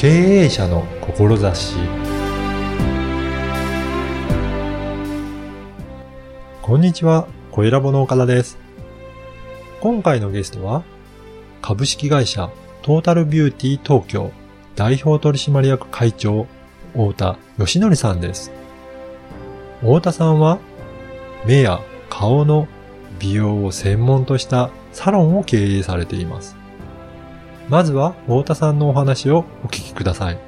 経営者の志こんにちは、小ラボの岡田です。今回のゲストは、株式会社トータルビューティー東京代表取締役会長、太田義則さんです。太田さんは、目や顔の美容を専門としたサロンを経営されています。まずは、太田さんのお話をお聞きください。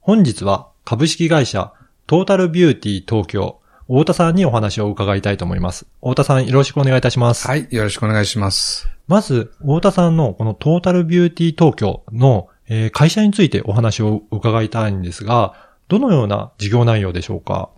本日は株式会社トータルビューティー東京太田さんにお話を伺いたいと思います。太田さんよろしくお願いいたします。はい、よろしくお願いします。まず、太田さんのこのトータルビューティー東京の、えー会社についてお話を伺いたいんですが、どのような事業内容でしょうか？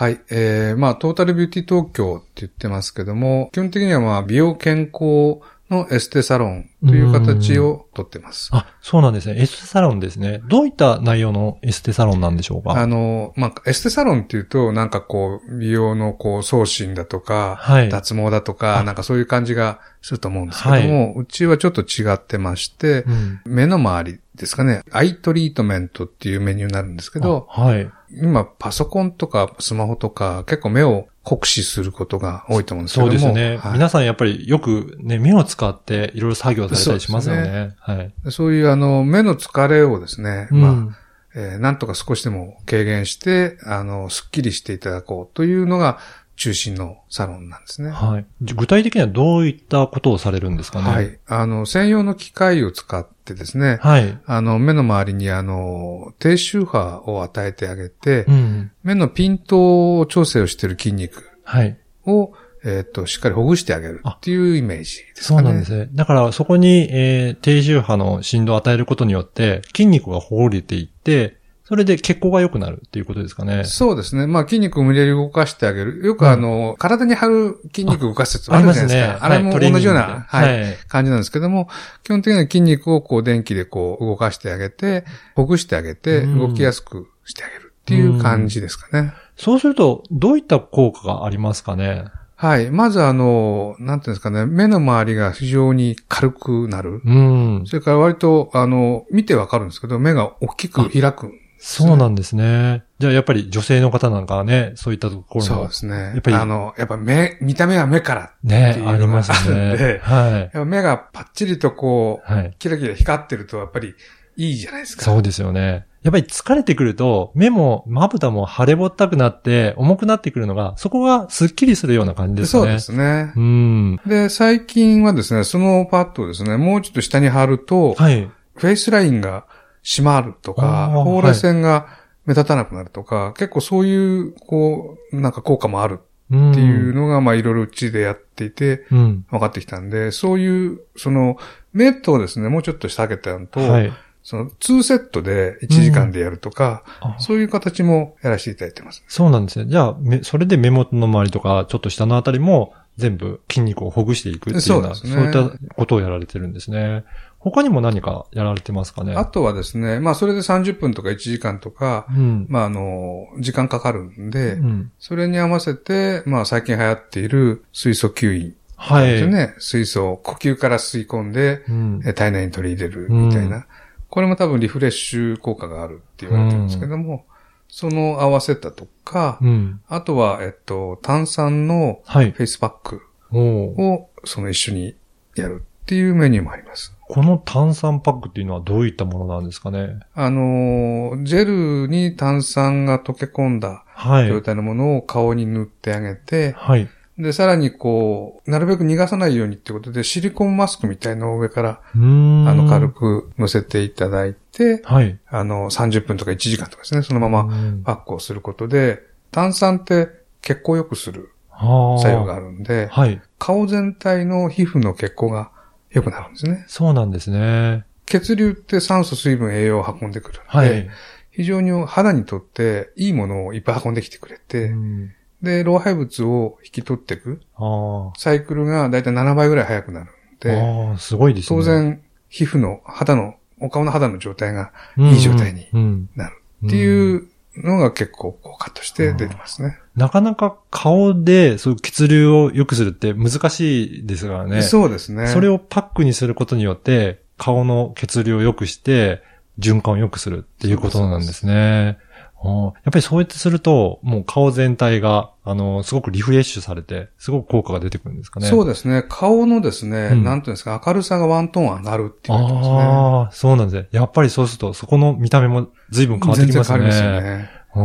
はい、えー、まあ、トータルビューティー東京って言ってますけども、基本的にはまあ、美容健康のエステサロンという形をとってます。あ、そうなんですね。エステサロンですね。どういった内容のエステサロンなんでしょうか？あの、まあ、エステサロンっていうと、なんかこう、美容のこう、送信だとか、はい。脱毛だとあか、なんかそういう感じがすると思うんですけども、うちはちょっと違ってまして、うん目の周りですかね、アイトリートメントっていうメニューになるんですけど、あはい。今パソコンとかスマホとか結構目を酷使することが多いと思うんですけども。そうですね。はい皆さんやっぱりよくね、目を使っていろいろ作業されたりしますよそうね。はい。そういうあの目の疲れをですね、うんまあ、えーなんとか少しでも軽減して、あの、スッキリしていただこうというのが中心のサロンなんですね。はい。じ具体的にはどういったことをされるんですかね？は。い。あの、専用の機械を使ってですね、はい。あの、目の周りにあの、低周波を与えてあげて、うん。目のピント調整をしている筋肉はい。を、えっ、と、しっかりほぐしてあげるっていうイメージですね。うなんですね。だからそこに、えー低周波の振動を与えることによって筋肉がほぐれていって、それで血行が良くなるっていうことですかね。そうですね。まあ筋肉を無理やり動かしてあげる。よくあの、体に張る筋肉を動かすやつあるじゃないですか。すね。あれも同じような、ではい、はい。感じなんですけども、基本的には筋肉をこう電気でこう動かしてあげて、ほぐしてあげて、うん動きやすくしてあげるっていう感じですかね。そうすると、どういった効果がありますかね？はい。まずあの、なんていうんですかね、目の周りが非常に軽くなる。うん。それから割と、あの、見てわかるんですけど、目が大きく開く。そうなんですね。じゃあやっぱり女性の方なんかはね、そういったところもそうですね。やっぱりあの、やっぱ目、見た目は目からねありますねで。はい。目がパッチリとこう、はい。キラキラ光ってるとやっぱりいいじゃないですか。そうですよね。やっぱり疲れてくると、目もまぶたも腫れぼったくなって、重くなってくるのが、そこがスッキリするような感じですね。そうですね。うん。で、最近はですね、そのパッドをですね、もうちょっと下に貼ると、はい。フェイスラインが締まるとか、あーほうれい線が目立たなくなるとか、結構そういう、こう、なんか効果もあるうん。っていうのが、まあいろいろうちでやっていて、うん。分かってきたんで、そういう、その、目とですね、もうちょっと下げたのと、はい。その2セットで1時間でやるとか、あそういう形もやらせていただいてます。そうなんですね。じゃあ、めそれで目元の周りとか、ちょっと下のあたりも、全部筋肉をほぐしていくっていうような、そうですねそういったことをやられてるんですね。他にも何かやられてますかね？あとはですね、まあそれで30分とか1時間とか、うん。まああの、時間かかるんで、うん。それに合わせて、まあ最近流行っている水素吸引。はい。ね、水素を呼吸から吸い込んで、うん。え体内に取り入れるみたいな。うこれも多分リフレッシュ効果があるって言われてるんですけども、その合わせたとか、うん。あとは、えっと、炭酸のはい。フェイスパックをその一緒にやるっていうメニューもあります。この炭酸パックっていうのはどういったものなんですかね？あのー、ジェルに炭酸が溶け込んだはい。状態のものを顔に塗ってあげて、はい。で、さらにこう、なるべく逃がさないようにってことで、シリコンマスクみたいのを上から。あの、軽。く乗せていただいて、はい。あの、30分とか1時間とかですね、そのままうんパックをすることで、炭酸って血行を良くするはあ作用があるんで、はい。顔全体の皮膚の血行が良くなるんですね。そうなんですね。血流って酸素、水分、栄養を運んでくるので、はい。非常に肌にとっていいものをいっぱい運んできてくれて、うんで、老廃物を引き取っていくあサイクルがだいたい7倍ぐらい早くなるんあ。で、すごいですね。当然、皮膚の肌の、お顔の肌の状態がうん、いい状態にうん。なるっていうのが結構効果として出てますね。なかなか顔でそういう血流を良くするって難しいですからね。そうですね。それをパックにすることによって、顔の血流を良くして、循環を良くするっていうことなんですね。うんやっぱりそうやってすると、もう顔全体が、あの、すごくリフレッシュされて、すごく効果が出てくるんですかね。そうですね。顔のですね、うんなんていうんですか、明るさがワントーン上がるって言われてますね。ああ、そうなんですね。やっぱりそうすると、そこの見た目も随分変わってきますね。全然変わりますよね。う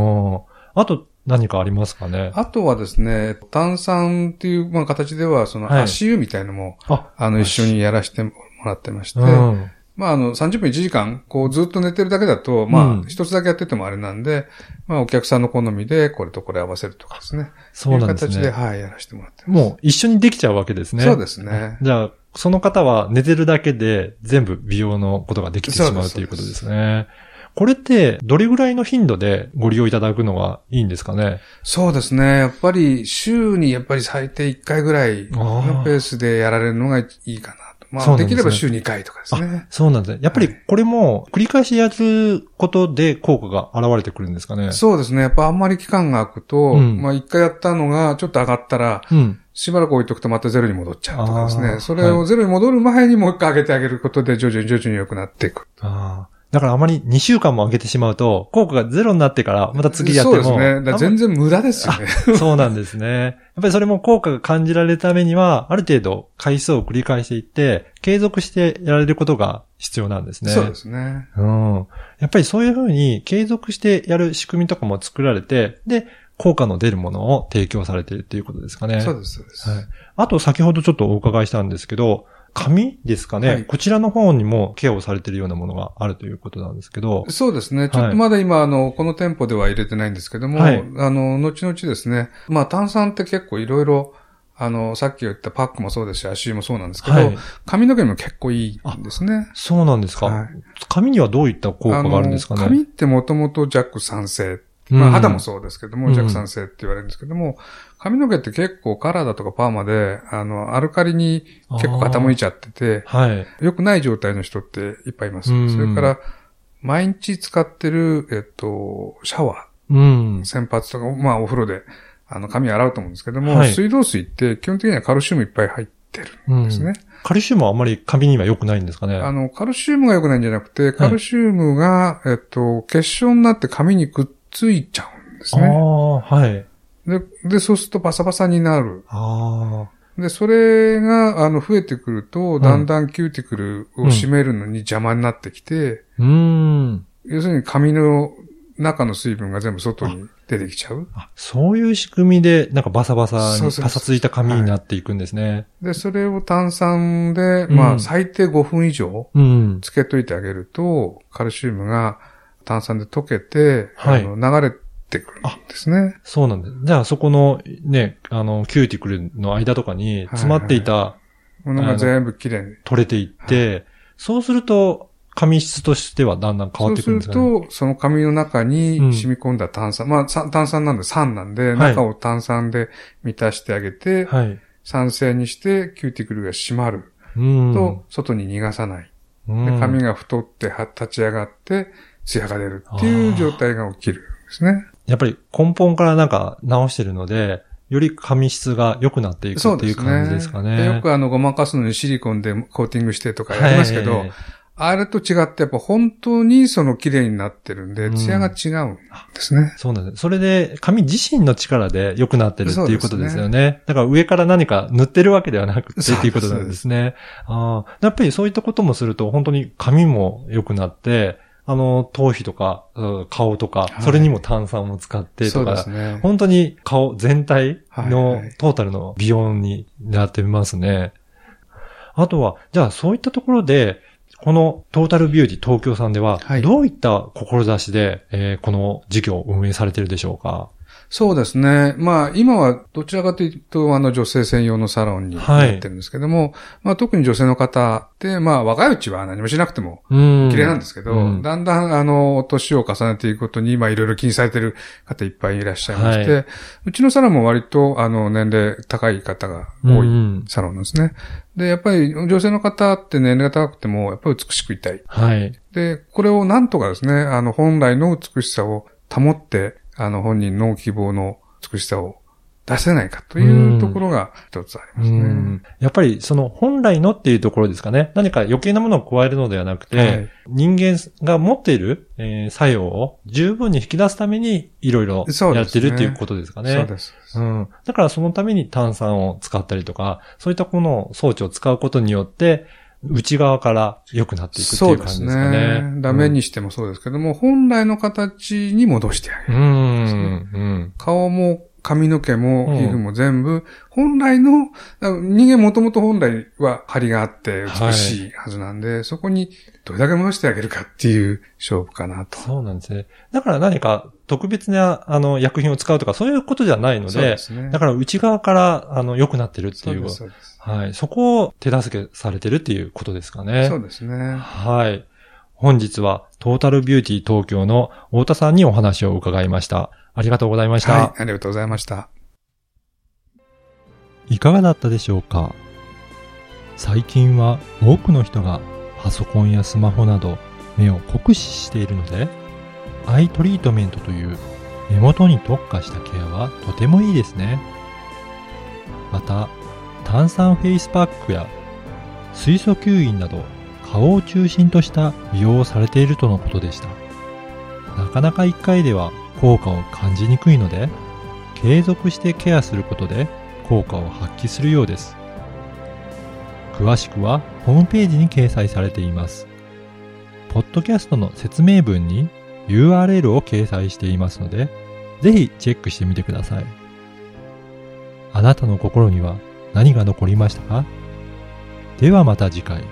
んあと、何かありますかね？あとはですね、炭酸っていう、まあ、形では、そのはい足湯みたいのも、あ、あの、一緒にやらせてもらってまして、うん。まあ、あの、30分1時間、こう、ずっと寝てるだけだと、まうんあ、一つだけやっててもあれなんで、まあ、お客さんの好みで、これとこれ合わせるとかですね。そうなんですいう形で、ね。はい、やらせてもらってます。もう一緒にできちゃうわけですね。そうですね。じゃあ、その方は寝てるだけで全部美容のことができてしまそうということですね。これって、どれぐらいの頻度でご利用いただくのがいいんですかね？そうですね。やっぱり、週にやっぱり最低1回ぐらいのペースでやられるのがいいかなと。まあ、できれば週2回とかですね。そうなんですね。やっぱりこれも繰り返しやることで効果が現れてくるんですかねそうですね。やっぱあんまり期間が空くと、うんまあ一回やったのがちょっと上がったら、うん。しばらく置いとくとまたゼロに戻っちゃうとかですね。それをゼロに戻る前にもう一回上げてあげることで徐々に徐々に良くなっていく。ああ。だからあまり2週間も上げてしまうと、効果がゼロになってからまた次やっても。そうですね。全然無駄ですよね。そうなんですね。やっぱりそれも効果が感じられるためには、ある程度回数を繰り返していって、継続してやられることが必要なんですね。そうですね。うん。やっぱりそういうふうに継続してやる仕組みとかも作られて、で、効果の出るものを提供されているっていうことですかね。そうです、そうです。はい。あと先ほどちょっとお伺いしたんですけど、髪ですかね、はいこちらの方にもケアをされているようなものがあるということなんですけど。そうですね。ちょっとまだ今、あの、この店舗では入れてないんですけども、はいあの、後々ですね、まあ炭酸って結構いろいろ、あの、さっき言ったパックもそうですし、足湯もそうなんですけど、はい。髪の毛にも結構いいんですね。そうなんですか、はい髪にはどういった効果があるんですかね髪ってもともと弱酸性。うんまあ肌もそうですけども、うん弱酸性って言われるんですけども、髪の毛って結構カラーだとかパーマで、あの、アルカリに結構傾いちゃってて、はい。良くない状態の人っていっぱいいます。うんそれから、毎日使ってる、えっと、シャワうんー、。洗髪とか、まあお風呂で、あの、髪洗うと思うんですけども、はい水道水って基本的にはカルシウムいっぱい入ってるんですね。カルシウムはあまり髪には良くないんですかね？あの、カルシウムが良くないんじゃなくて、カルシウムが、えっと、結晶になって髪にくっついちゃうんですね。ああ、はい。で、で、そうするとバサバサになる。ああ。で、それが、あの、増えてくると、だんだんキューティクルを締めるのに邪魔になってきて、うーん。要するに髪の中の水分が全部外に出てきちゃう。あ、そういう仕組みで、なんかバサバサに、パサついた髪になっていくんですね。で、それを炭酸で、うんまあ、最低5分以上うん。つけといてあげると、カルシウムが炭酸で溶けて、はいあの流れてくるんですね。そうなんです。じゃあそこのね、あの、キューティクルの間とかに詰まっていた、ものが全部きれいに。取れていって、そうすると、髪質としてはだんだん変わってくるんですかね。そうすると、その髪の中にうん染み込んだ炭酸、まあさ炭酸なんで酸なんで、はい中を炭酸で満たしてあげて、はい。酸性にしてキューティクルが締まるうん。と、外に逃がさない。うん、で髪が太っては立ち上がって、艶が出るっていう状態が起きるんですね。やっぱり根本からなんか直してるので、より髪質が良くなっていくっていう感じですかね。でよくあの、ごまかすのにシリコンでコーティングしてとかやりますけど、はいあれと違ってやっぱ本当にその綺麗になってるんで、うん艶が違うんですね。そうなんです。それで、髪自身の力で良くなってるっていうことですよね。だから上から何か塗ってるわけではなくてっていうことなんですね。ああやっぱりそういったこともすると、本当に髪も良くなって、あの、頭皮とか、うん顔とか、はいそれにも炭酸を使ってとか、ね。本当に顔全体はいのはいトータルの美容になってますね。あとは、じゃあそういったところで、このトータルビューティー東京さんではは、い。どういった志で、えーこの事業を運営されているでしょうか？そうですね。まあ、今はどちらかというと、あの、女性専用のサロンにはいなってるんですけども、まあ、特に女性の方って、まあ、若いうちは何もしなくてもうん綺麗なんですけど、うんだんだん、あの、年を重ねていくことに、まあ、いろいろ気にされてる方いっぱいいらっしゃいまして、はうちのサロンも割と、あの、年齢高い方が多いうんサロンなんですね。で、やっぱり女性の方って年齢が高くても、やっぱり美しくいたい。はい。で、これをなんとかですね、あの、本来の美しさを保って、あの、本人の希望の美しさを出せないかというところが一つありますね。うんやっぱりその本来のっていうところですかね。何か余計なものを加えるのではなくて、はい人間が持っている、えー作用を十分に引き出すためにいろいろやってるっていうことですかね。そうです。うん。だからそのために炭酸を使ったりとか、そういったこの装置を使うことによって、内側から良くなっていくっていう感じですかね。ダメにしてもそうですけども、本来の形に戻してあげる。うん。うん。顔も髪の毛もうん皮膚も全部、本来の、人間もともと本来は張りがあって美しいはずなんで、そこにどれだけ戻してあげるかっていう勝負かなと。そうなんですね。だから何か特別な、あの、薬品を使うとかそういうことじゃないのでそうで、すね。だから内側から、あの、良くなってるっていうそうです、そうです。はい。そこを手助けされてるっていうことですかね。そうですね。はい。本日はトータルビューティー東京の太田さんにお話を伺いました。ありがとうございました。はい、ありがとうございました。いかがだったでしょうか？最近は多くの人がパソコンやスマホなど目を酷使しているので、アイトリートメントという目元に特化したケアはとてもいいですね。また、炭酸フェイスパックや水素吸引など顔を中心とした美容をされているとのことでした。なかなか1回では効果を感じにくいので、継続してケアすることで効果を発揮するようです。詳しくはホームページに掲載されています。ポッドキャストの説明文に URL を掲載していますので、ぜひチェックしてみてください。あなたの心には何が残りましたか？ではまた次回。